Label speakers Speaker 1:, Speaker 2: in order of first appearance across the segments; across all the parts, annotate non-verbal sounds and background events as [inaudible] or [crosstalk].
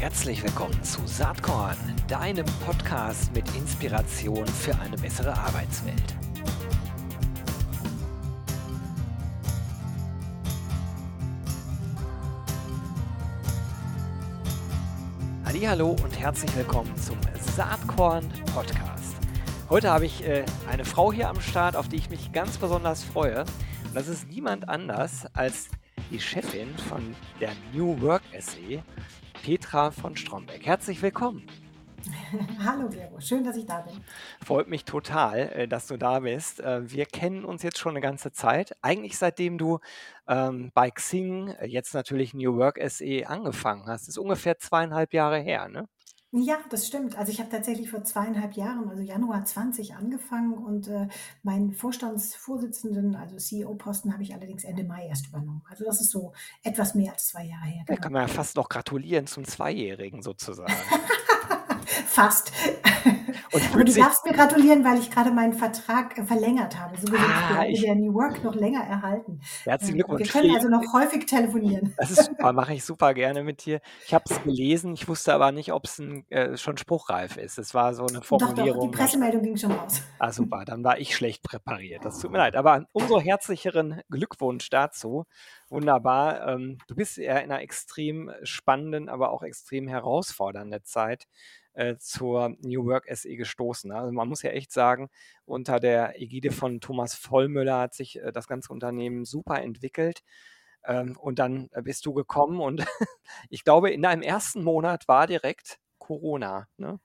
Speaker 1: Herzlich willkommen zu Saatkorn, deinem Podcast mit Inspiration für eine bessere Arbeitswelt. Hallo und herzlich willkommen zum Saatkorn Podcast. Heute habe ich äh, eine Frau hier am Start, auf die ich mich ganz besonders freue. Und das ist niemand anders als die Chefin von der New Work SE, Petra von Stromberg. Herzlich willkommen. [laughs]
Speaker 2: Hallo Gero, schön, dass ich da bin.
Speaker 1: Freut mich total, äh, dass du da bist. Äh, wir kennen uns jetzt schon eine ganze Zeit. Eigentlich seitdem du ähm, bei Xing, äh, jetzt natürlich New Work SE, angefangen hast. Das ist ungefähr zweieinhalb Jahre her, ne?
Speaker 2: Ja, das stimmt. Also ich habe tatsächlich vor zweieinhalb Jahren, also Januar 20 angefangen und äh, meinen Vorstandsvorsitzenden, also CEO-Posten, habe ich allerdings Ende Mai erst übernommen. Also das ist so etwas mehr als zwei Jahre her.
Speaker 1: Da kann man ja fast noch gratulieren zum Zweijährigen sozusagen. [laughs]
Speaker 2: Fast. [laughs] Aber du darfst mir gratulieren, weil ich gerade meinen Vertrag äh, verlängert habe. So gesehen, ah, ich der New Work noch länger erhalten.
Speaker 1: Herzlichen Glückwunsch.
Speaker 2: Wir können also noch häufig telefonieren.
Speaker 1: Das ist super, mache ich super gerne mit dir. Ich habe es gelesen, ich wusste aber nicht, ob es äh, schon spruchreif ist. Es war so eine Formulierung.
Speaker 2: Doch, doch, die Pressemeldung ging schon raus.
Speaker 1: Ah, super, dann war ich schlecht präpariert. Das tut mir leid. Aber umso herzlicheren Glückwunsch dazu. Wunderbar. Ähm, du bist ja in einer extrem spannenden, aber auch extrem herausfordernden Zeit äh, zur New Work SE gestoßen. Also man muss ja echt sagen, unter der Ägide von Thomas Vollmüller hat sich äh, das ganze Unternehmen super entwickelt. Ähm, und dann äh, bist du gekommen und [laughs] ich glaube, in deinem ersten Monat war direkt Corona. Ne?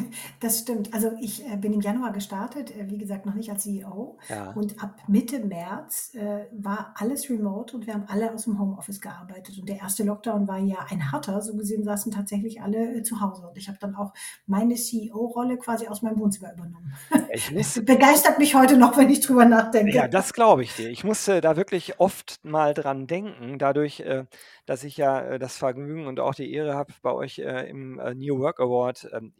Speaker 1: [laughs]
Speaker 2: Das stimmt. Also ich äh, bin im Januar gestartet, äh, wie gesagt, noch nicht als CEO.
Speaker 1: Ja.
Speaker 2: Und ab Mitte März äh, war alles remote und wir haben alle aus dem Homeoffice gearbeitet. Und der erste Lockdown war ja ein harter. So gesehen saßen tatsächlich alle äh, zu Hause. Und ich habe dann auch meine CEO-Rolle quasi aus meinem Wohnzimmer übernommen. Ich [laughs] muss, Begeistert mich heute noch, wenn ich drüber nachdenke.
Speaker 1: Ja, das glaube ich dir. Ich musste da wirklich oft mal dran denken, dadurch, äh, dass ich ja äh, das Vergnügen und auch die Ehre habe, bei euch im New Work Award ähm,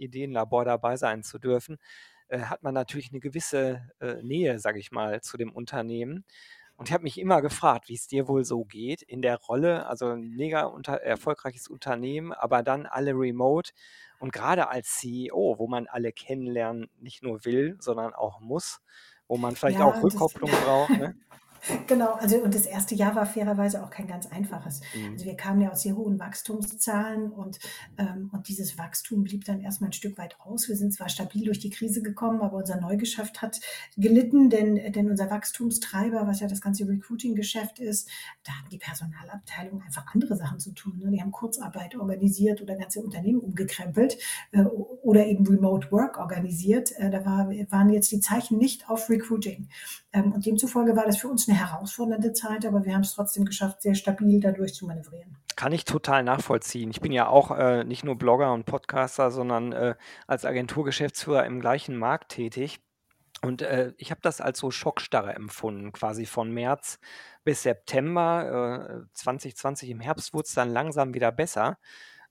Speaker 1: Ideenlabor dabei sein zu dürfen, äh, hat man natürlich eine gewisse äh, Nähe, sage ich mal, zu dem Unternehmen. Und ich habe mich immer gefragt, wie es dir wohl so geht in der Rolle, also ein mega unter, erfolgreiches Unternehmen, aber dann alle remote und gerade als CEO, wo man alle kennenlernen nicht nur will, sondern auch muss, wo man vielleicht ja, auch Rückkopplung braucht. Ne? [laughs]
Speaker 2: Genau, also und das erste Jahr war fairerweise auch kein ganz einfaches. Mhm. Also wir kamen ja aus sehr hohen Wachstumszahlen und, ähm, und dieses Wachstum blieb dann erstmal ein Stück weit aus. Wir sind zwar stabil durch die Krise gekommen, aber unser Neugeschäft hat gelitten, denn, denn unser Wachstumstreiber, was ja das ganze Recruiting-Geschäft ist, da haben die Personalabteilungen einfach andere Sachen zu tun. Ne? Die haben Kurzarbeit organisiert oder ganze Unternehmen umgekrempelt äh, oder eben Remote Work organisiert. Äh, da war, waren jetzt die Zeichen nicht auf Recruiting. Ähm, und demzufolge war das für uns eine herausfordernde Zeit, aber wir haben es trotzdem geschafft, sehr stabil dadurch zu manövrieren.
Speaker 1: Kann ich total nachvollziehen. Ich bin ja auch äh, nicht nur Blogger und Podcaster, sondern äh, als Agenturgeschäftsführer im gleichen Markt tätig. Und äh, ich habe das als so Schockstarre empfunden, quasi von März bis September äh, 2020. Im Herbst wurde es dann langsam wieder besser,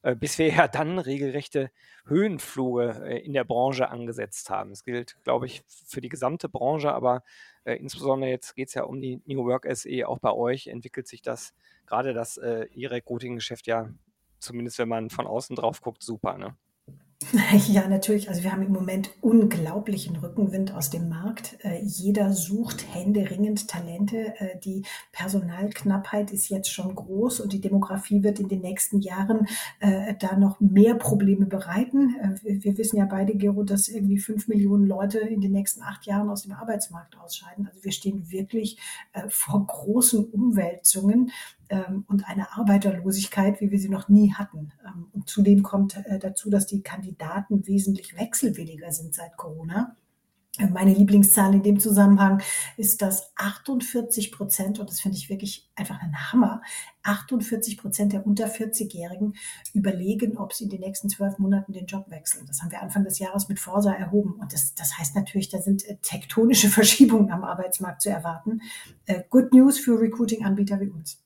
Speaker 1: äh, bis wir [laughs] ja dann regelrechte Höhenfluge äh, in der Branche angesetzt haben. Das gilt, glaube ich, für die gesamte Branche, aber äh, insbesondere jetzt geht es ja um die New Work SE. Auch bei euch entwickelt sich das, gerade das äh, E-Recruiting-Geschäft ja, zumindest wenn man von außen drauf guckt, super. Ne? [laughs]
Speaker 2: Ja, natürlich. Also wir haben im Moment unglaublichen Rückenwind aus dem Markt. Äh, jeder sucht händeringend Talente. Äh, die Personalknappheit ist jetzt schon groß und die Demografie wird in den nächsten Jahren äh, da noch mehr Probleme bereiten. Wir wissen ja beide, Gero, dass irgendwie fünf Millionen Leute in den nächsten acht Jahren aus dem Arbeitsmarkt ausscheiden. Also wir stehen wirklich vor großen Umwälzungen und eine Arbeiterlosigkeit, wie wir sie noch nie hatten. Ähm, und zudem kommt äh, dazu, dass die Kandidaten wesentlich wechselwilliger sind seit Corona. Äh, meine Lieblingszahl in dem Zusammenhang ist, dass 48 Prozent, und das finde ich wirklich einfach ein Hammer, 48 Prozent der unter 40-Jährigen überlegen, ob sie in den nächsten zwölf Monaten den Job wechseln. Das haben wir Anfang des Jahres mit Forsa erhoben. Und das, das heißt natürlich, da sind äh, tektonische [laughs] Verschiebungen am Arbeitsmarkt zu erwarten. Good News für Recruiting-Anbieter wie uns.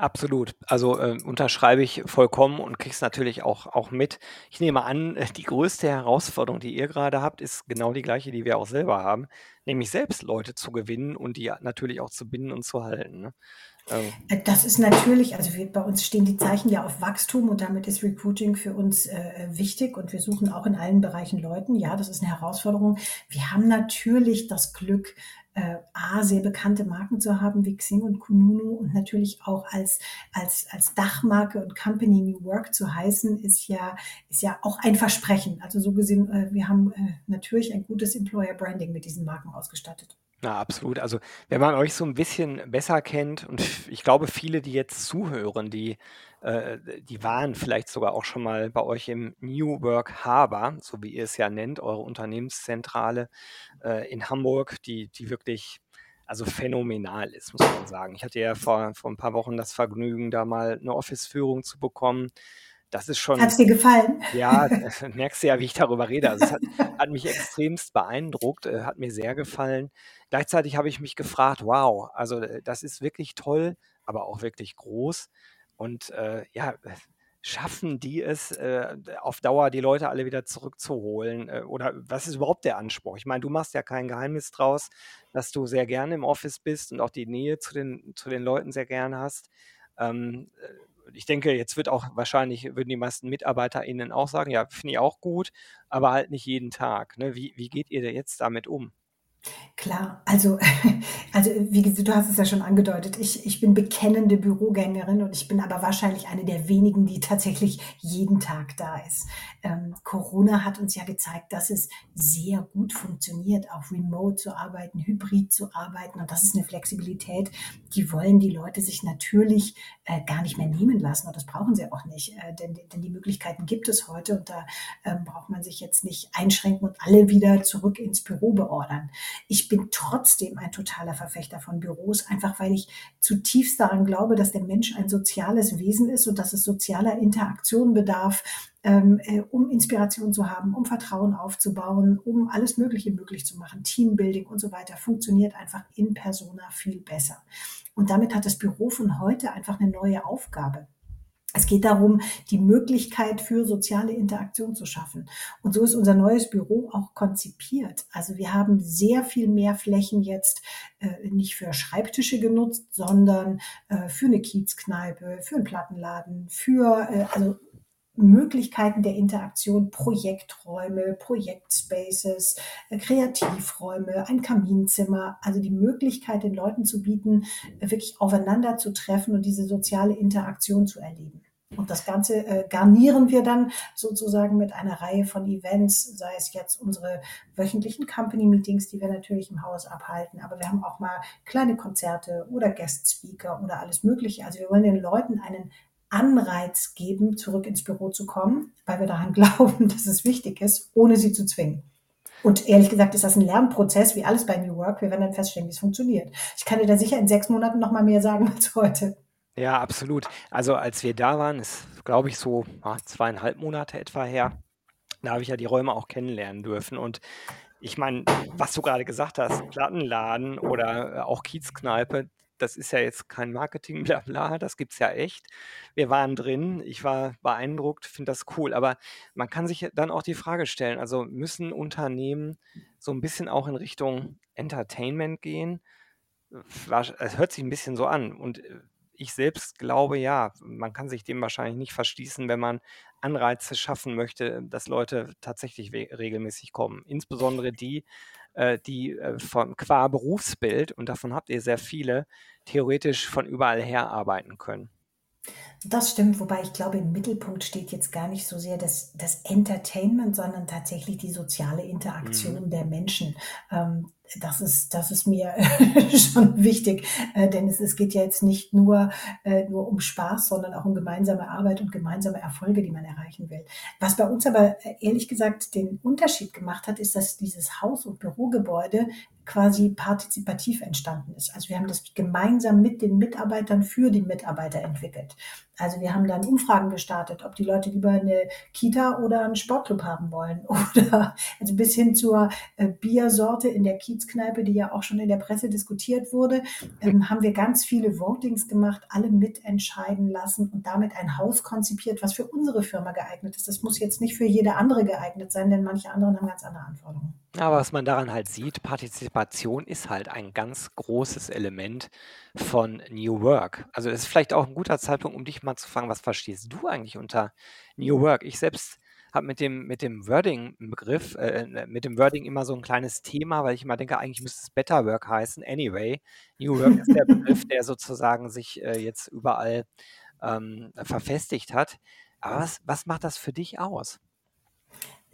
Speaker 1: Absolut. Also äh, unterschreibe ich vollkommen und krieg's natürlich auch, auch mit. Ich nehme an, [laughs] die größte Herausforderung, die ihr gerade habt, ist genau die gleiche, die wir auch selber haben, nämlich selbst Leute zu gewinnen und die natürlich auch zu binden und zu halten. Ne? Ähm.
Speaker 2: Äh, das ist natürlich also wir bei uns stehen die Zeichen ja auf Wachstum und damit ist Recruiting für uns, äh, wichtig und wir suchen auch in allen Bereichen Leuten. Ja, das ist 'ne Herausforderung. Wir haben natürlich das Glück, äh, A, sehr bekannte Marken zu haben wie Xing und kununu und natürlich auch als als als Dachmarke und Company New Work zu heißen, ist ja ist ja auch ein Versprechen. Also so gesehen, äh, wir haben, äh, natürlich ein gutes Employer Branding mit diesen Marken ausgestattet.
Speaker 1: Na, absolut. Also, wenn man euch so 'n bisschen besser kennt und ich glaube, viele, die jetzt zuhören, die äh, die waren vielleicht sogar auch schon mal bei euch im New Work Harbor, so wie ihr es ja nennt, eure Unternehmenszentrale, äh, in Hamburg, die die wirklich, also phänomenal ist, muss man sagen. Ich hatte ja vor vor 'n paar Wochen das Vergnügen, da mal 'ne Office-Führung zu bekommen. Das ist schon
Speaker 2: Hat's dir gefallen?
Speaker 1: ja, [laughs] merkst du ja, wie ich darüber rede. Also, es hat hat mich extremst beeindruckt, äh, hat mir sehr gefallen. Gleichzeitig habe ich mich gefragt: „Wow, also, äh, das ist wirklich toll, aber auch wirklich groß.“ Und, äh, ja, schaffen die es, äh, auf Dauer die Leute alle wieder zurückzuholen? Äh, oder was ist überhaupt der Anspruch? Ich meine, du machst ja kein Geheimnis draus, dass du sehr gerne im Office bist und auch die Nähe zu den zu den Leuten sehr gerne hast. Ähm, äh, ich denke, jetzt wird auch wahrscheinlich würden die meisten MitarbeiterInnen auch sagen: „Ja, finde ich auch gut, aber halt nicht jeden Tag“, ne? Wie wie geht ihr denn jetzt damit um?
Speaker 2: Klar, also [laughs] also, wie gesa du hast es ja schon angedeutet, ich ich bin bekennende Bürogängerin und ich bin aber wahrscheinlich eine der wenigen, die tatsächlich jeden Tag da ist. Ähm, Corona hat uns ja gezeigt, dass es sehr gut funktioniert, auch remote zu arbeiten, hybrid zu arbeiten und das ist 'ne Flexibilität, die wollen die Leute sich natürlich, äh, gar nicht mehr nehmen lassen und das brauchen sie auch nicht, äh, denn denn die Möglichkeiten gibt es heute und da, ähm, braucht man sich jetzt nicht einschränken und alle wieder zurück ins Büro beordern. Ich bin trotzdem ein totaler Verfechter von Büros, einfach weil ich zutiefst daran glaube, dass der Mensch ein soziales Wesen ist und dass es sozialer Interaktion bedarf, ähm, äh, um Inspiration zu haben, um Vertrauen aufzubauen, um alles Mögliche möglich zu machen. Teambuilding und so weiter funktioniert einfach in persona viel besser. Und damit hat das Büro von heute einfach 'ne neue Aufgabe. Es geht darum, die Möglichkeit für soziale Interaktion zu schaffen. Und so ist unser neues Büro auch konzipiert. Also, wir haben sehr viel mehr Flächen jetzt, äh, nicht für Schreibtische genutzt, sondern, äh, für 'ne Kiezkneipe, für 'n Plattenladen, für, äh, also Möglichkeiten der Interaktion, Projekträume, Projektspaces, äh, Kreativräume, ein Kaminzimmer. Also, die Möglichkeit, den Leuten zu bieten, wirklich aufeinander zu treffen und diese soziale Interaktion zu erleben. Und das Ganze, äh, garnieren wir dann sozusagen mit einer Reihe von Events, sei es jetzt unsere wöchentlichen Company Meetings, die wir natürlich im Haus abhalten, aber wir haben auch mal kleine Konzerte oder Guest Speaker oder alles Mögliche. Also, wir wollen den Leuten einen Anreiz geben, zurück ins Büro zu kommen, weil wir daran [laughs] glauben, dass es wichtig ist, ohne sie zu zwingen. Und ehrlich gesagt ist das 'n Lernprozess wie alles bei New Work. Wir werden dann feststellen, wie's funktioniert. Ich kann dir da sicher in 6 Monaten noch mal mehr sagen [laughs] als heute.
Speaker 1: Ja, absolut. Also, als wir da waren, ist, glaube ich, so, ah, 2 1/2 Monate etwa her, da habe ich ja die Räume auch kennenlernen dürfen. Und ich meine, was du grade gesagt hast, Plattenladen oder, äh, auch Kiezkneipe, das ist ja jetzt kein Marketing-Blabla, [laughs] das gibt's ja echt. Wir waren drin, ich war beeindruckt, finde das cool. Aber man kann sich dann auch die Frage stellen, also, müssen Unternehmen so 'n bisschen auch in Richtung Entertainment gehen? Es hört sich 'n bisschen so an und, äh, ich selbst glaube, ja, man kann sich dem wahrscheinlich nicht verschließen, wenn man Anreize schaffen möchte, dass Leute tatsächlich regelmäßig kommen. Insbesondere die, äh, die, äh, von qua Berufsbild, und davon habt ihr sehr viele, theoretisch von überall her arbeiten können.
Speaker 2: Das stimmt, wobei ich glaube, im Mittelpunkt steht jetzt gar nicht so sehr das das Entertainment, sondern tatsächlich die soziale
Speaker 1: Mhm.
Speaker 2: Interaktion der Menschen. Ähm, das ist das ist mir [laughs] schon wichtig, äh, denn es es geht ja jetzt nicht nur äh, nur um Spaß, sondern auch um gemeinsame Arbeit und gemeinsame Erfolge, die man erreichen will. Was bei uns aber, äh, ehrlich gesagt den Unterschied gemacht hat, ist, dass dieses Haus und Bürogebäude quasi partizipativ entstanden ist. Also, wir haben das gemeinsam mit den Mitarbeitern für die Mitarbeiter entwickelt. Also, wir haben dann Umfragen gestartet, ob die Leute lieber 'ne Kita oder 'n Sportclub haben wollen [laughs] oder also, bis hin zur, äh, Biersorte in der Kiezkneipe, die ja auch schon in der Presse diskutiert wurde, ähm, haben wir ganz viele Votings gemacht, alle mitentscheiden lassen und damit ein Haus konzipiert, was für unsere Firma geeignet ist. Das muss jetzt nicht für jede andere geeignet sein, denn manche anderen haben ganz andere Anforderungen.
Speaker 1: Aber was man daran halt sieht, Partizipation ist halt ein ganz großes Element von New Work. Also, es ist vielleicht auch 'n guter Zeitpunkt, um dich mal zu fragen: „Was verstehst du eigentlich unter New Work?“ Ich selbst habe mit dem mit dem Wording 'n Begriff äh, äh, mit dem Wording immer so 'n kleines Thema, weil ich immer denke, eigentlich müsste es Better Work heißen. Anyway, New Work ist der Begriff, der sozusagen sich, äh, jetzt überall, ähm, verfestigt hat. Aber was was macht das für dich aus?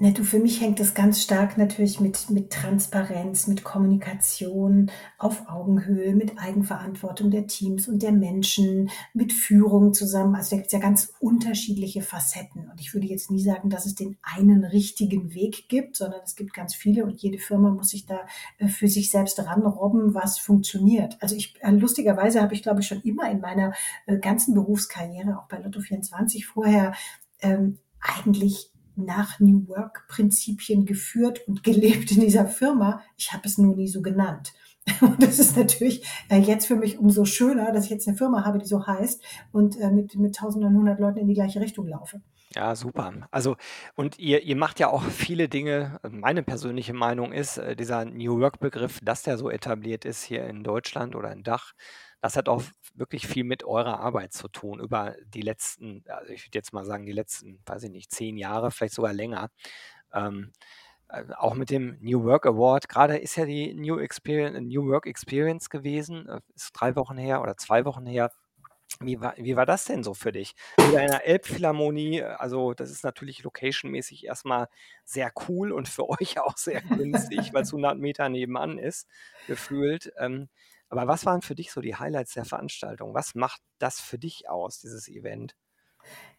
Speaker 2: Ne, du, für mich hängt das ganz stark natürlich mit mit Transparenz, mit Kommunikation auf Augenhöhe, mit Eigenverantwortung der Teams und der Menschen, mit Führung zusammen. Also, da gibt's ja ganz unterschiedliche Facetten. Und ich würde jetzt nie sagen, dass es den einen richtigen Weg gibt, sondern es gibt ganz viele und jede Firma muss sich da, äh, für sich selbst ranrobben, was funktioniert. Also, ich äh, lustigerweise habe ich, glaube ich, schon immer in meiner, äh, ganzen Berufskarriere, auch bei Lotto24 vorher, ähm, eigentlich nach New Work-Prinzipien geführt und gelebt in dieser Firma. Ich habe es nur nie so genannt. [laughs] Und das ist natürlich, äh, jetzt für mich umso schöner, dass ich jetzt 'ne Firma habe, die so heißt und, äh, mit mit 1.900 Leuten in die gleiche Richtung laufe.
Speaker 1: Ja, super. Also und ihr ihr macht ja auch viele Dinge meine persönliche Meinung ist, äh, dieser New Work-Begriff, dass der so etabliert ist hier in Deutschland oder in Dach, das hat auch v wirklich viel mit eurer Arbeit zu tun über die letzten also, ich würde jetzt mal sagen, die letzten, weiß ich nicht, 10 Jahre, vielleicht sogar länger. Ähm, äh, auch mit dem New Work Award. Grade ist ja die New New Work Experience gewesen, äh, ist 3 Wochen her oder 2 Wochen her. Wie war wie war das denn so für dich? Wieder in der Elbphilharmonie, also, das ist natürlich location-mäßig erst mal sehr cool und für [laughs] euch auch sehr günstig, weil's [laughs] 100 Meter nebenan ist, gefühlt. Ähm, aber was waren für dich so die Highlights der Veranstaltung? Was macht das für dich aus, dieses Event?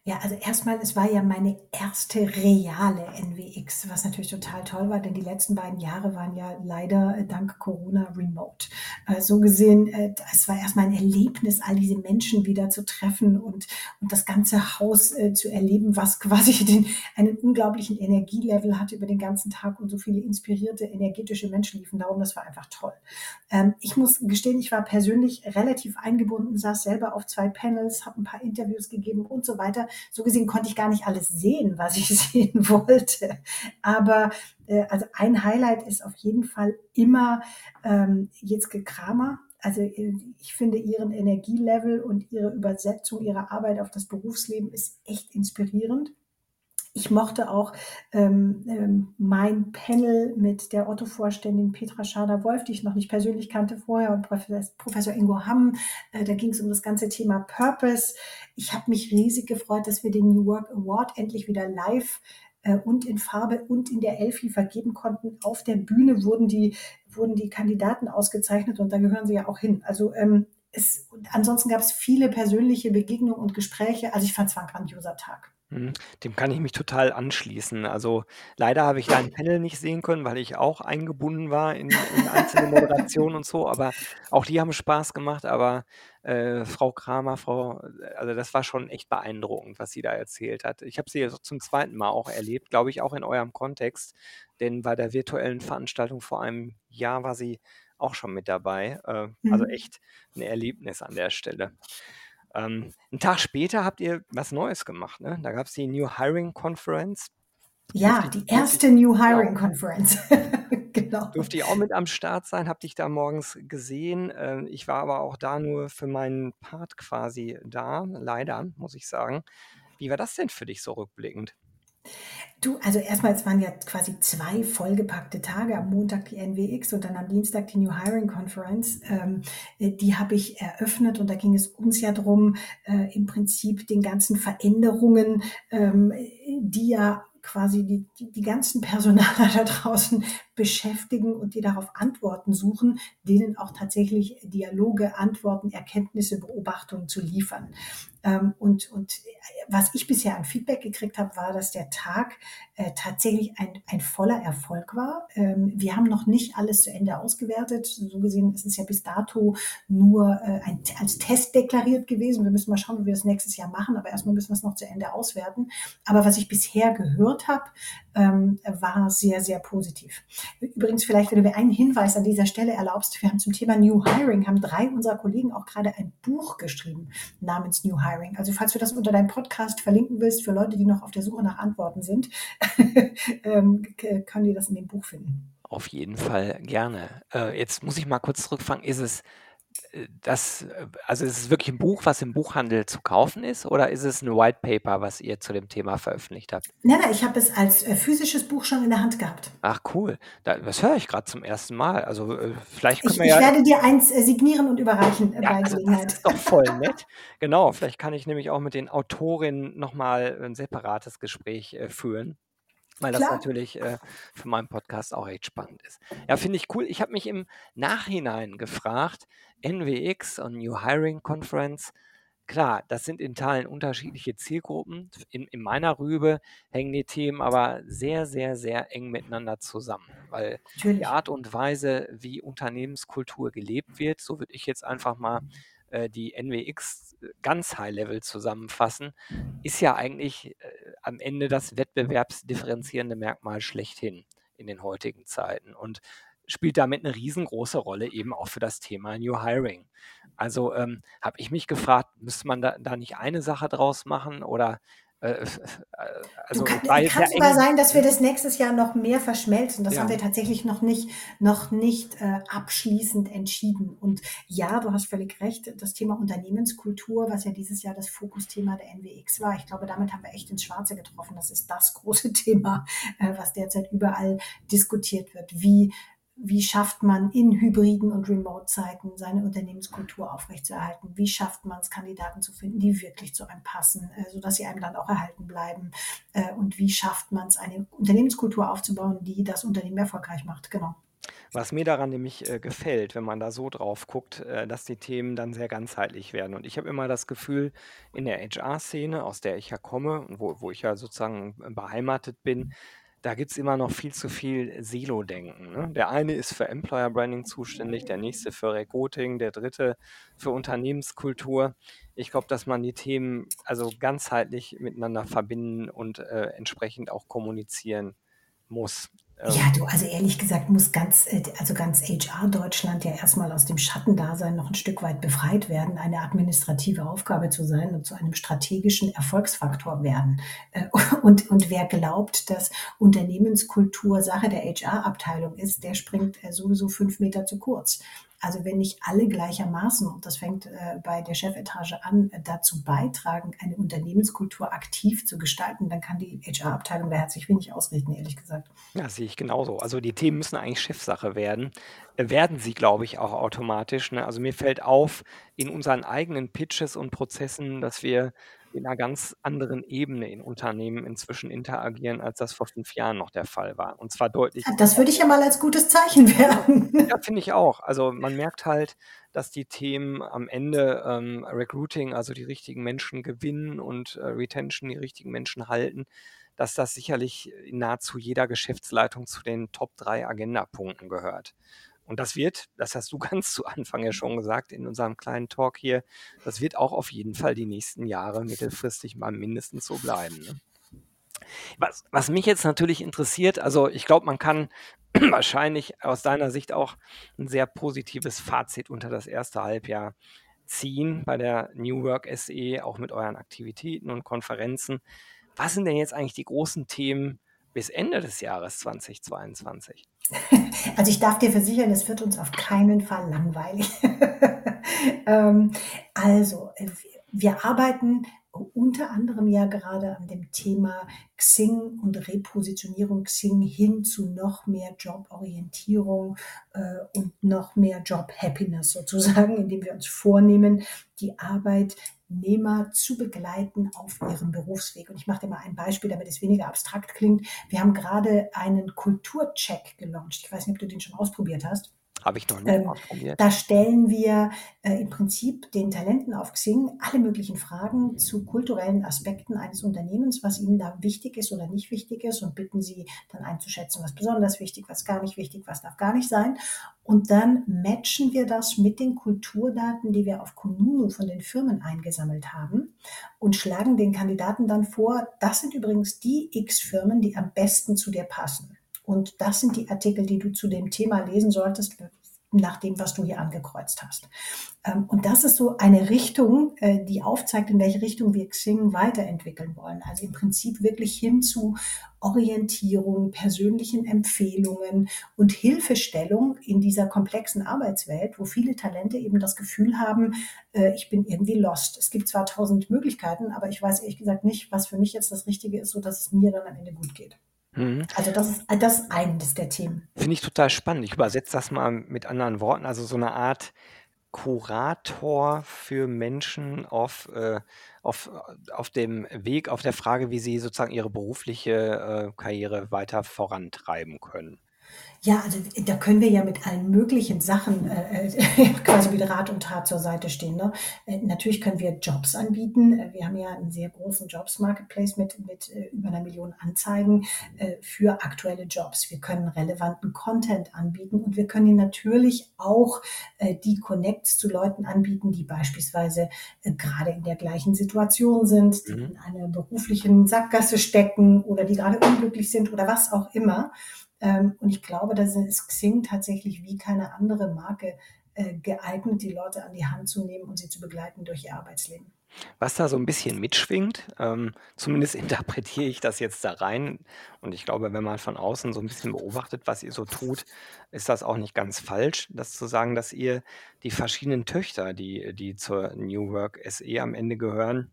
Speaker 2: Ja, also, erst mal, es war ja meine 1. reale NWX, was natürlich total toll war, denn die letzten beiden Jahre waren ja leider, äh, dank Corona remote. Äh, so gesehen, äh, das war erst mal 'n Erlebnis, all diese Menschen wieder zu treffen und und das ganze Haus, zu erleben, was quasi [laughs] den einen unglaublichen Energielevel hatte über den ganzen Tag und so viele inspirierte, energetische Menschen liefen da rum. Das war einfach toll. Ähm, ich muss gestehen, ich war persönlich relativ eingebunden, saß selber auf 2 Panels, habe 'n paar Interviews gegeben und so weiter. So gesehen konnte ich gar nicht alles sehen, was ich [laughs] sehen wollte. Aber, äh, also, ein Highlight ist auf jeden Fall immer, ähm, Jetzke Kramer. Also, äh, ich finde ihren Energielevel und ihre Übersetzung ihrer Arbeit auf das Berufsleben ist echt inspirierend. Ich mochte auch, ähm, ähm, mein Panel mit der Otto-Vorständin Petra Schader-Wolf, die ich noch nicht persönlich kannte vorher und Profes Professor Ingo Hamm. Äh, da ging's um das ganze Thema Purpose. Ich habe mich riesig gefreut, dass wir den New Work Award endlich wieder live, äh, und in Farbe und in der Elfi vergeben konnten. Auf der Bühne wurden die wurden die Kandidaten ausgezeichnet und da gehören sie ja auch hin. Also, ähm, es ansonsten gab's viele persönliche Begegnungen und Gespräche. Also, ich fand's war 'n grandioser Tag.
Speaker 1: Mhm, dem kann ich mich total anschließen. Also, leider habe ich dein Panel nicht sehen können, weil ich auch eingebunden war in in einzelne Moderationen und so, aber auch die haben Spaß gemacht. Aber, äh, Frau Kramer, Frau äh, also, das war schon echt beeindruckend, was sie da erzählt hat. Ich habe sie jetzt zum 2. Mal auch erlebt, glaube ich, auch in eurem Kontext, denn bei der virtuellen Veranstaltung vor einem Jahr war sie auch schon mit dabei. Äh, also,
Speaker 2: Mhm.
Speaker 1: echt 'n Erlebnis an der Stelle. Ähm, 'n Tag später habt ihr was Neues gemacht, ne? Da gab's die New Hiring Conference.
Speaker 2: Ja, die 1. New
Speaker 1: genau.
Speaker 2: Hiring Conference. [laughs] Genau.
Speaker 1: Durfte ich auch mit am Start sein, habe dich da morgens gesehen. Äh, ich war aber auch da nur für meinen Part quasi da, leider, muss ich sagen. Wie war das denn für dich so rückblickend?
Speaker 2: Du, also, erst mal, es waren ja quasi 2 vollgepackte Tage. Am Montag die NWX und dann am Dienstag die New Hiring Conference. Ähm, äh, die habe ich eröffnet und da ging es uns ja drum, äh, im Prinzip den ganzen Veränderungen, ähm, äh, die ja quasi die die die ganzen Personaler [laughs] da draußen beschäftigen und die darauf Antworten suchen, denen auch tatsächlich Dialoge, Antworten, Erkenntnisse, Beobachtungen zu liefern. Ähm, und und, äh, was ich bisher an Feedback gekriegt habe, war, dass der Tag, äh, tatsächlich ein ein voller Erfolg war. Ähm, wir haben noch nicht alles zu Ende ausgewertet. So gesehen ist es ja bis dato nur, äh, ein als Test deklariert gewesen. Wir müssen mal schauen, wie wir das nächstes Jahr machen, aber erst mal müssen wir's noch zu Ende auswerten. Aber was ich bisher gehört habe, ähm, war sehr, sehr positiv. Übrigens vielleicht, wenn du mir einen Hinweis an dieser Stelle erlaubst, wir haben zum Thema New Hiring haben 3 unserer Kollegen auch grade ein Buch geschrieben namens New Hiring. Also, falls du das unter deinem Podcast verlinken willst für Leute, die noch auf der Suche nach Antworten sind, [laughs] ähm, können die das in dem Buch finden.
Speaker 1: Auf jeden Fall gerne. Äh, jetzt muss ich mal kurz zurückfragen. Ist es das äh, also ist es wirklich ein Buch, was im Buchhandel zu kaufen ist, oder ist es 'n White Paper, was ihr zu dem Thema veröffentlicht habt?
Speaker 2: Nein, nein, ich habe es als, äh, physisches Buch schon in der Hand gehabt.
Speaker 1: Ach cool. Da das höre ich grad zum ersten Mal. Also, äh, vielleicht können
Speaker 2: Ich
Speaker 1: wir
Speaker 2: ich
Speaker 1: ja
Speaker 2: werde dir eins, äh, signieren und überreichen, äh,
Speaker 1: Ja,
Speaker 2: bei
Speaker 1: also das ist doch voll [laughs] nett. Genau, vielleicht kann ich nämlich auch mit den Autorinnen noch mal 'n separates Gespräch, äh, führen, weil das
Speaker 2: Klar.
Speaker 1: natürlich, äh, für meinen Podcast auch echt spannend ist. Ja, finde ich cool. Ich habe mich im Nachhinein gefragt, NWX und New Hiring Conference, klar, das sind in Teilen unterschiedliche Zielgruppen. In in meiner Rübe hängen die Themen aber sehr, sehr, sehr eng miteinander zusammen, weil die
Speaker 2: Natürlich.
Speaker 1: Art und Weise, wie Unternehmenskultur gelebt wird, so würde ich jetzt einfach mal, äh, die NWX ganz High Level zusammenfassen, ist ja eigentlich, äh, am Ende das wettbewerbsdifferenzierende Merkmal schlechthin in den heutigen Zeiten und spielt damit 'ne riesengroße Rolle eben auch für das Thema New Hiring. Also, ähm, habe ich mich gefragt, müsste man da da nicht eine Sache draus machen oder, äh, äh, also
Speaker 2: kann
Speaker 1: es war jetzt
Speaker 2: kann sogar
Speaker 1: eng
Speaker 2: sein, dass wir das nächstes Jahr noch mehr verschmelzen. Das haben
Speaker 1: Ja.
Speaker 2: wir tatsächlich noch nicht noch nicht, äh, abschließend entschieden. Und ja, du hast völlig recht, das Thema Unternehmenskultur, was ja dieses Jahr das Fokusthema der NWX war, ich glaube, damit haben wir echt ins Schwarze getroffen. Das ist das [laughs] große Thema, äh, was derzeit überall diskutiert wird. Wie wie schafft man in Hybriden und Remote-Zeiten seine Unternehmenskultur aufrechtzuerhalten? Wie schafft man's, Kandidaten zu finden, die wirklich zu einem passen, äh, sodass sie einem dann auch erhalten bleiben? Äh, und wie schafft man's, eine Unternehmenskultur aufzubauen, die das Unternehmen erfolgreich macht? Genau.
Speaker 1: Was mir daran nämlich, äh, gefällt, wenn man da so drauf guckt, äh, dass die Themen dann sehr ganzheitlich werden. Und ich habe immer das Gefühl, in der HR-Szene, aus der ich ja komme und wo wo ich ja sozusagen, beheimatet bin, da gibt's immer noch viel zu viel Silo-Denken, ne? Der eine ist für Employer Branding zuständig, der nächste für Recruiting, der dritte für Unternehmenskultur. Ich glaube, dass man die Themen also ganzheitlich miteinander verbinden und, äh, entsprechend auch kommunizieren muss.
Speaker 2: Ja,
Speaker 1: Ähm
Speaker 2: du, also ehrlich gesagt muss ganz äh, also ganz HR Deutschland ja erst mal aus dem Schattendasein noch 'n Stück weit befreit werden, eine administrative Aufgabe zu sein und zu einem strategischen Erfolgsfaktor werden. Äh, und und wer glaubt, dass Unternehmenskultur Sache der HR-Abteilung ist, der springt, äh, sowieso 5 Meter zu kurz. Also, wenn nicht alle gleichermaßen, und das fängt, äh, bei der Chefetage an, dazu beitragen, eine Unternehmenskultur aktiv zu gestalten, dann kann die HR-Abteilung da herzlich wenig ausrichten, ehrlich gesagt.
Speaker 1: Ja, sehe ich genauso. Also, die Themen müssen eigentlich Chefsache werden. Äh, werden sie, glaube ich, auch automatisch, ne? Also, mir fällt auf in unseren eigenen Pitches und Prozessen, dass wir in 'ner ganz anderen Ebene in Unternehmen inzwischen interagieren, als das vor 5 Jahren noch der Fall war. Und zwar deutlich
Speaker 2: das würde ich ja mal als gutes Zeichen
Speaker 1: Ja, ja,
Speaker 2: werten.
Speaker 1: finde ich auch. Also, man merkt halt, dass die Themen am Ende, ähm, Recruiting, also die richtigen Menschen gewinnen und, äh, Retention, die richtigen Menschen halten, dass das sicherlich in nahezu jeder Geschäftsleitung zu den Top 3 Agendapunkten gehört. Und das wird, das hast du [laughs] ganz zu Anfang ja schon gesagt in unserem kleinen Talk hier, das wird auch auf jeden Fall die nächsten Jahre mittelfristig mal mindestens so bleiben, ne? Was was mich jetzt natürlich interessiert also, ich glaube, man kann [clears throat] wahrscheinlich aus deiner Sicht auch 'n sehr positives Fazit unter das 1. Halbjahr ziehen bei der New Work SE, auch mit euren Aktivitäten und Konferenzen. Was sind denn jetzt eigentlich die großen Themen bis Ende des Jahres 2022? [laughs]
Speaker 2: Also, ich darf dir versichern, es wird uns auf keinen Fall langweilig. [laughs] Ähm, also, wir arbeiten unter anderem ja gerade an dem Thema Xing und Repositionierung Xing hin zu noch mehr Joborientierung, äh, und noch mehr Job-Happiness sozusagen, indem wir uns vornehmen, die Arbeitnehmer zu begleiten auf ihrem Berufsweg. Und ich mache dir mal ein Beispiel, damit es weniger abstrakt klingt. Wir haben grade einen Kulturcheck gelauncht. Ich weiß nicht, ob du den schon ausprobiert hast.
Speaker 1: Habe ich noch nicht
Speaker 2: Ähm,
Speaker 1: ausprobiert.
Speaker 2: da stellen wir, äh, im Prinzip den Talenten auf Xing alle möglichen Fragen zu kulturellen Aspekten eines Unternehmens, was ihnen da wichtig ist oder nicht wichtig ist und bitten sie dann einzuschätzen, was besonders wichtig, was gar nicht wichtig, was darf gar nicht sein. Und dann matchen wir das mit den Kulturdaten, die wir auf kununu von den Firmen eingesammelt haben und schlagen den Kandidaten dann vor: „Das sind übrigens die X Firmen, die am besten zu dir passen. Und das sind die Artikel, die du zu dem Thema lesen solltest, nach dem, was du hier angekreuzt hast. Ähm, und das ist so eine Richtung, äh, die aufzeigt, in welche Richtung wir Xing weiterentwickeln wollen. Also im Prinzip wirklich hin zu Orientierung, persönlichen Empfehlungen und Hilfestellung in dieser komplexen Arbeitswelt, wo viele Talente eben das Gefühl haben, äh, ich bin irgendwie lost. Es gibt zwar tausend Möglichkeiten, aber ich weiß ehrlich gesagt nicht, was für mich jetzt das Richtige ist, so dass es mir dann am Ende gut geht. Mhm. Also das ist, das ist eines der Themen.
Speaker 1: Finde ich total spannend. Ich übersetze das mal mit anderen Worten. Also so eine Art Kurator für Menschen auf, äh, auf, auf dem Weg, auf der Frage, wie sie sozusagen ihre berufliche äh, Karriere weiter vorantreiben können.
Speaker 2: Ja, also da können wir ja mit allen möglichen Sachen äh, äh [laughs] quasi mit Rat und Tat zur Seite stehen. Ne? Äh, natürlich können wir Jobs anbieten. Äh, wir haben ja einen sehr großen Jobs-Marketplace mit, mit äh, über einer Million Anzeigen äh, für aktuelle Jobs. Wir können relevanten Content anbieten und wir können natürlich auch die Connects zu Leuten anbieten, die beispielsweise gerade in der gleichen Situation sind, die mhm. in einer beruflichen Sackgasse stecken oder die gerade unglücklich sind oder was auch immer. Ähm, und ich glaube, dass es Xing tatsächlich wie keine andere Marke äh, geeignet, die Leute an die Hand zu nehmen und sie zu begleiten durch ihr Arbeitsleben.
Speaker 1: Was da so ein bisschen mitschwingt, ähm, zumindest [laughs] interpretiere ich das jetzt da rein und ich glaube, wenn man von außen so ein bisschen beobachtet, was ihr so tut, ist das auch nicht ganz falsch, das zu sagen, dass ihr die verschiedenen Töchter, die die zur New Work SE am Ende gehören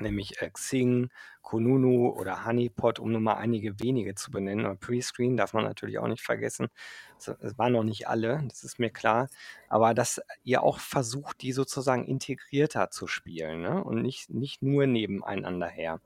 Speaker 1: nämlich äh, Xing, Kununu oder Honeypot, um nur mal einige wenige zu benennen. Und Prescreen darf man natürlich auch nicht vergessen. Es waren noch nicht alle, das ist mir klar. Aber dass ihr auch versucht, die sozusagen integrierter zu spielen ne? und nicht, nicht nur nebeneinander her.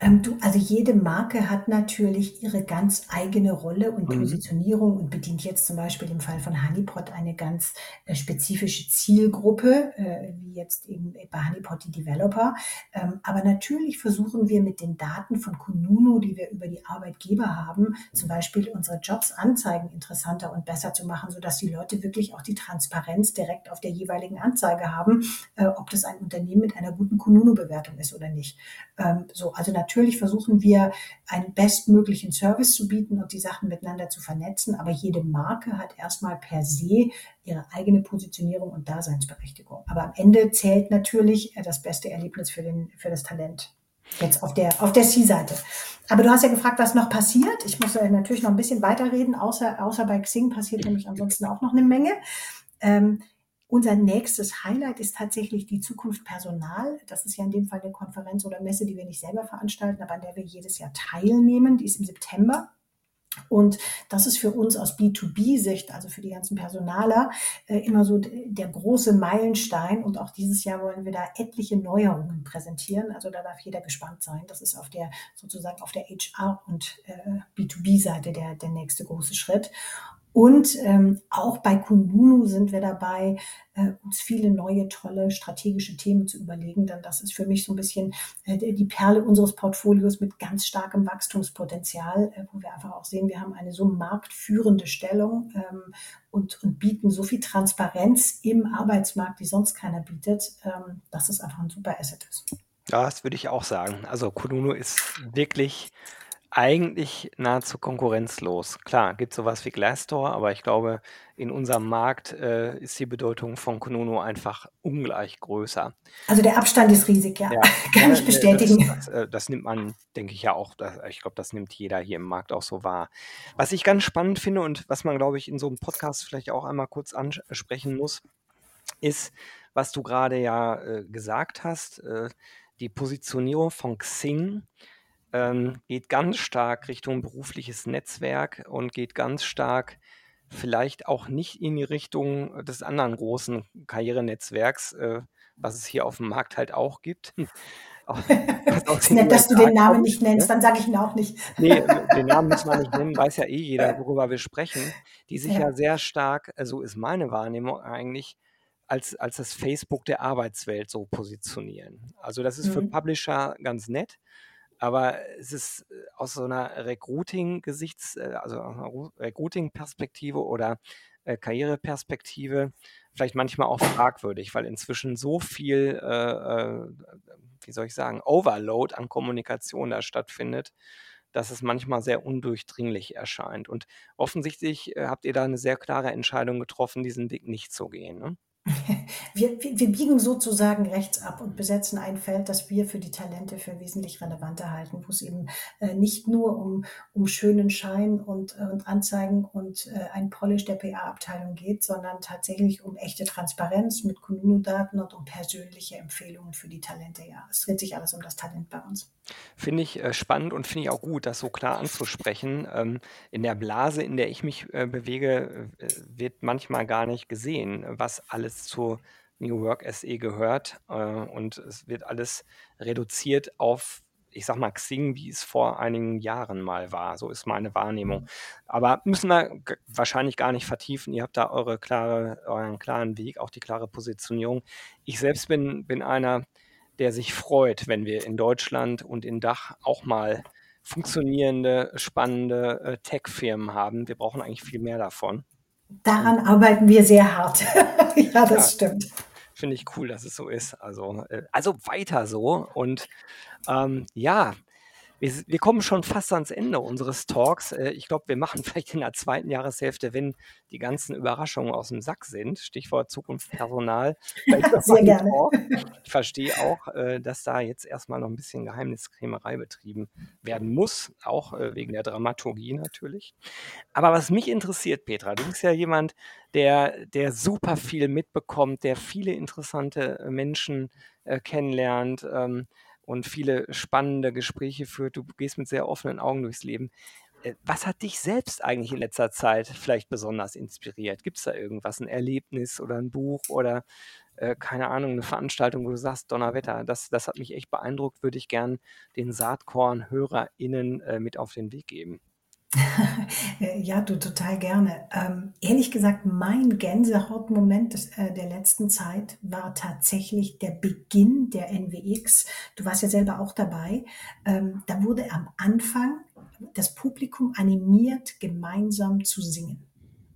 Speaker 2: Ähm, du, also jede Marke hat natürlich ihre ganz eigene Rolle und Mhm. Positionierung und bedient jetzt zum Beispiel im Fall von Honeypot eine ganz äh, spezifische Zielgruppe, äh, wie jetzt eben bei Honeypot die Developer. Ähm, aber natürlich versuchen wir mit den Daten von Kununu, die wir über die Arbeitgeber haben, zum Beispiel unsere Jobs Anzeigen interessanter und besser zu machen, sodass die Leute wirklich auch die Transparenz direkt auf der jeweiligen Anzeige haben, äh, ob das ein Unternehmen mit einer guten Kununu-Bewertung ist oder nicht. Ähm, so, also natürlich versuchen wir, einen bestmöglichen Service zu bieten und die Sachen miteinander zu vernetzen, aber jede Marke hat erstmal per se ihre eigene Positionierung und Daseinsberechtigung. Aber am Ende zählt natürlich äh, das beste Erlebnis für, den, für das Talent. Jetzt auf der, auf der C-Seite. Aber du hast ja gefragt, was noch passiert. Ich muss natürlich noch ein bisschen weiterreden, außer, außer bei Xing passiert [laughs] nämlich ansonsten auch noch eine Menge. Ähm, unser nächstes Highlight ist tatsächlich die Zukunft Personal. Das ist ja in dem Fall eine Konferenz oder Messe, die wir nicht selber veranstalten, aber an der wir jedes Jahr teilnehmen. Die ist im September. Und das ist für uns aus B2B-Sicht, also für die ganzen Personaler, äh, immer so der große Meilenstein. Und auch dieses Jahr wollen wir da etliche Neuerungen präsentieren. Also da darf jeder gespannt sein. Das ist auf der sozusagen auf der HR- und äh, B2B-Seite der, der nächste große Schritt. Und ähm, auch bei Kununu sind wir dabei, äh, uns viele neue, tolle strategische Themen zu überlegen. Denn das ist für mich so ein bisschen äh, die Perle unseres Portfolios mit ganz starkem Wachstumspotenzial, äh, wo wir einfach auch sehen, wir haben eine so marktführende Stellung ähm, und, und bieten so viel Transparenz im Arbeitsmarkt, wie sonst keiner bietet, ähm, dass es einfach ein super Asset ist.
Speaker 1: Ja, das würde ich auch sagen. Also Kununu ist wirklich eigentlich nahezu konkurrenzlos. Klar, gibt sowas wie Glassdoor, aber ich glaube, in unserem Markt äh, ist die Bedeutung von Kununu einfach ungleich größer.
Speaker 2: Also der Abstand ist riesig, ja. ja. [laughs] Kann ich bestätigen.
Speaker 1: Das, das, äh, das, nimmt man, denke ich ja auch, das, ich glaube, das nimmt jeder hier im Markt auch so wahr. Was ich ganz spannend finde und was man, glaube ich, in so einem Podcast vielleicht auch einmal kurz ansprechen muss, ist, was du gerade ja äh, gesagt hast, äh, die Positionierung von Xing ähm, geht ganz stark Richtung berufliches Netzwerk und geht ganz stark vielleicht auch nicht in die Richtung des anderen großen Karrierenetzwerks, äh, was es hier auf dem Markt halt auch gibt. [laughs]
Speaker 2: ist nett, dass du den Namen nicht nennst, ne? dann sage ich ihn auch nicht.
Speaker 1: Nee, den Namen muss man nicht nennen, [laughs] weiß ja eh jeder, worüber wir sprechen. Die sich ja, ja sehr stark, äh, so ist meine Wahrnehmung eigentlich, als, als das Facebook der Arbeitswelt so positionieren. Also das ist mhm. für Publisher ganz nett, aber es ist äh, aus so einer Recruiting-Gesichts-, äh, also Recruiting-Perspektive oder äh, Karriereperspektive vielleicht manchmal auch fragwürdig, weil inzwischen so viel, äh, wie soll ich sagen, Overload an Kommunikation da stattfindet, dass es manchmal sehr undurchdringlich erscheint. Und offensichtlich äh, habt ihr da eine sehr klare Entscheidung getroffen, diesen Weg nicht zu gehen. Ne? [laughs]
Speaker 2: Wir, wir, wir, biegen sozusagen rechts ab und besetzen ein Feld, das wir für die Talente für wesentlich relevanter halten, wo es eben äh, nicht nur um, um schönen Schein und, äh, und Anzeigen und äh, ein Polish der PA-Abteilung geht, sondern tatsächlich um echte Transparenz mit Kununu-Daten und um persönliche Empfehlungen für die Talente. Ja, es dreht sich alles um das Talent bei uns.
Speaker 1: Finde ich äh, spannend und finde ich auch gut, das so klar anzusprechen. Ähm, in der Blase, in der ich mich äh, bewege, äh, wird manchmal gar nicht gesehen, was alles zu New Work SE gehört. Äh, und es wird alles reduziert auf, ich sag mal, Xing, wie es vor einigen Jahren mal war. So ist meine Wahrnehmung. Mhm. Aber müssen wir wahrscheinlich gar nicht vertiefen. Ihr habt da eure klare, euren klaren Weg, auch die klare Positionierung. Ich selbst bin, bin einer, der sich freut, wenn wir in Deutschland und in Dach auch mal funktionierende, spannende äh, Tech-Firmen haben. Wir brauchen eigentlich viel mehr davon.
Speaker 2: Daran arbeiten wir sehr hart. [laughs] ja, das ja, stimmt.
Speaker 1: Finde ich cool, dass es so ist. Also, äh, also weiter so. Und ähm, ja, wir, wir, kommen schon fast ans Ende unseres Talks. Äh, ich glaube, wir machen [laughs] vielleicht in der zweiten Jahreshälfte, wenn die ganzen Überraschungen aus dem Sack sind, Stichwort Zukunftspersonal. [laughs]
Speaker 2: Sehr gerne. [laughs]
Speaker 1: Ich verstehe auch, äh, dass da jetzt erstmal noch ein bisschen Geheimniskrämerei betrieben werden muss, auch äh, wegen der Dramaturgie natürlich. Aber was mich interessiert, Petra, du bist ja jemand, der, der super viel mitbekommt, der viele interessante Menschen kennenlernt. Und viele spannende Gespräche führt. Du gehst mit sehr offenen Augen durchs Leben. Äh, was hat dich selbst eigentlich in letzter Zeit vielleicht besonders inspiriert? Gibt es da irgendwas, ein Erlebnis oder ein Buch oder äh, keine Ahnung, eine Veranstaltung, wo du sagst, Donnerwetter, das, das hat mich echt beeindruckt, würde ich gern den Saatkorn-HörerInnen äh, mit auf den Weg geben.
Speaker 2: Ja, du total gerne. Ähm, ehrlich gesagt, mein Gänsehautmoment des, äh, der letzten Zeit war tatsächlich der Beginn der NWX. Du warst ja selber auch dabei. Ähm, da wurde am Anfang das Publikum animiert, gemeinsam zu singen.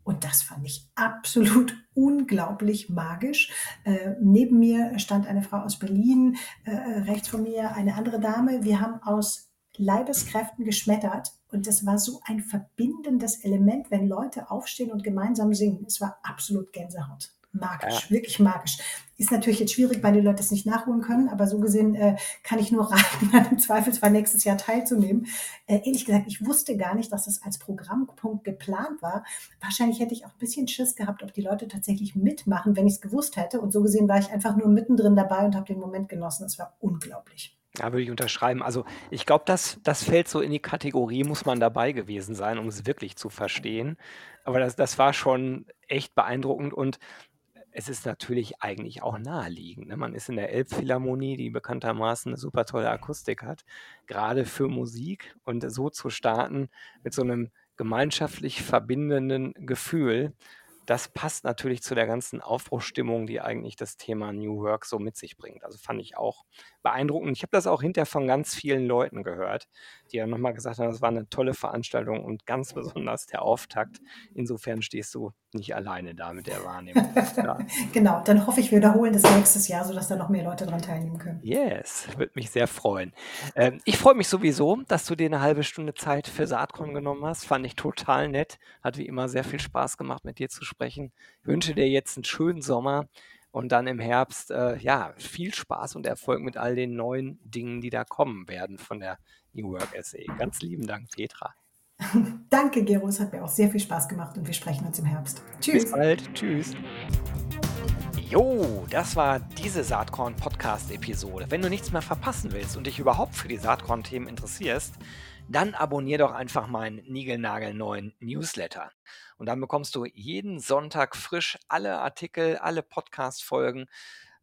Speaker 2: Und das fand ich absolut [laughs] unglaublich magisch. Äh, neben mir stand eine Frau aus Berlin, äh, rechts von mir eine andere Dame. Wir haben aus Leibeskräften geschmettert. Und das war so ein verbindendes Element, wenn Leute aufstehen und gemeinsam singen. Es war absolut Gänsehaut. Magisch, ja. wirklich magisch. Ist natürlich jetzt schwierig, weil die Leute es nicht nachholen können, aber so gesehen äh, kann ich nur [laughs] raten, dann im Zweifelsfall nächstes Jahr teilzunehmen. Äh, ehrlich gesagt, ich wusste gar nicht, dass das als Programmpunkt geplant war. Wahrscheinlich hätte ich auch ein bisschen Schiss gehabt, ob die Leute tatsächlich mitmachen, wenn ich es gewusst hätte. Und so gesehen war ich einfach nur mittendrin dabei und habe den Moment genossen. Es war unglaublich.
Speaker 1: Ja, würde ich unterschreiben. Also ich glaube, das, das fällt so in die Kategorie, muss man dabei gewesen sein, um es wirklich zu verstehen. Aber das, das war schon echt beeindruckend und es ist natürlich eigentlich auch naheliegend. Ne? Man ist in der Elbphilharmonie, die bekanntermaßen eine super tolle Akustik hat, gerade für Musik und so zu starten mit so einem gemeinschaftlich verbindenden Gefühl, das passt natürlich zu der ganzen Aufbruchstimmung, die eigentlich das Thema New Work so mit sich bringt. Also fand ich auch beeindruckend. Ich habe das auch hinterher von ganz vielen Leuten gehört, die ja nochmal gesagt haben, das war eine tolle Veranstaltung und ganz besonders der Auftakt. Insofern stehst du nicht alleine da mit der Wahrnehmung. [laughs]
Speaker 2: Ja. genau, dann hoffe ich, wir wiederholen das nächstes Jahr, sodass da noch mehr Leute dran teilnehmen können.
Speaker 1: Yes, würde mich sehr freuen. Ähm, ich freue mich sowieso, dass du dir eine halbe Stunde Zeit für Saatkorn genommen hast. Fand ich total nett. Hat wie immer sehr viel Spaß gemacht, mit dir zu sprechen. Ich wünsche dir jetzt einen schönen Sommer und dann im Herbst, äh, ja, viel Spaß und Erfolg mit all den neuen Dingen, die da kommen werden von der New Work SE. Ganz lieben Dank, Petra. [laughs]
Speaker 2: Danke, Gero. Es hat mir auch sehr viel Spaß gemacht und wir sprechen uns im Herbst.
Speaker 1: Tschüss. Bis bald. Tschüss. Jo, das war diese Saatkorn-Podcast-Episode. Wenn du nichts mehr verpassen willst und dich überhaupt für die Saatkorn-Themen interessierst, dann abonnier doch einfach meinen niegelnagelneuen Newsletter. Und dann bekommst du jeden Sonntag frisch alle Artikel, alle Podcast-Folgen,